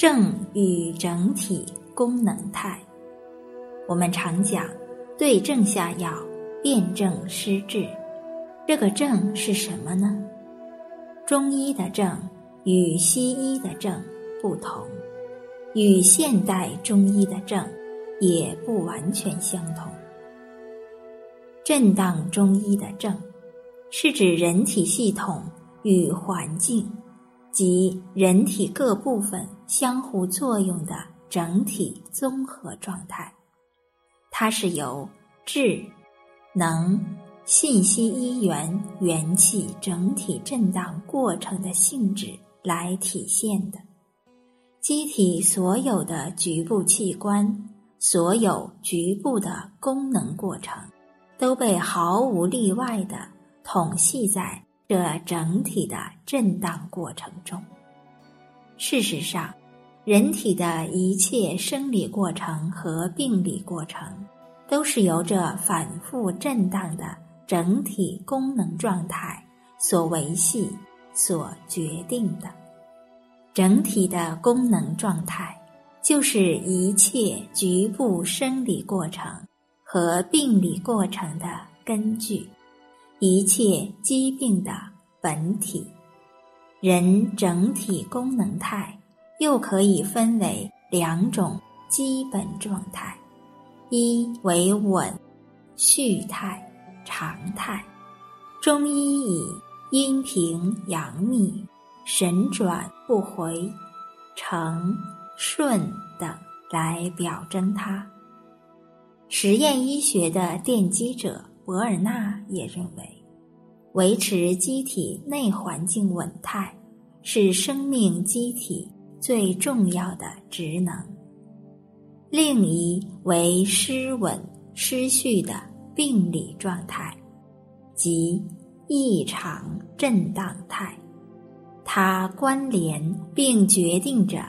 正与整体功能态，我们常讲对症下药，辨证施治。这个症是什么呢？中医的症与西医的症不同，与现代中医的症也不完全相同。震荡中医的症，是指人体系统与环境。及人体各部分相互作用的整体综合状态，它是由智、能、信息一元元气整体震荡过程的性质来体现的。机体所有的局部器官、所有局部的功能过程，都被毫无例外的统系在。这整体的震荡过程中，事实上，人体的一切生理过程和病理过程，都是由这反复震荡的整体功能状态所维系、所决定的。整体的功能状态，就是一切局部生理过程和病理过程的根据。一切疾病的本体，人整体功能态又可以分为两种基本状态：一为稳序态、常态。中医以阴平阳秘、神转不回、成顺等来表征它。实验医学的奠基者。博尔纳也认为，维持机体内环境稳态是生命机体最重要的职能。另一为失稳失序的病理状态，即异常震荡态，它关联并决定着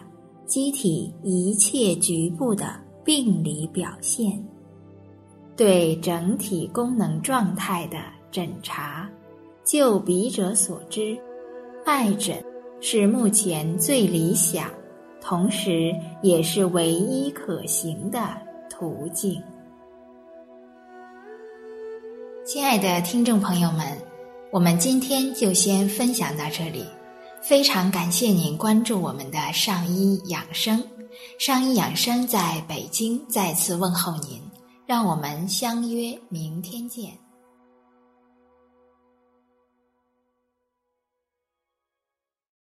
机体一切局部的病理表现。对整体功能状态的诊查，就笔者所知，脉诊是目前最理想，同时也是唯一可行的途径。亲爱的听众朋友们，我们今天就先分享到这里，非常感谢您关注我们的上医养生，上医养生在北京再次问候您。让我们相约明天见。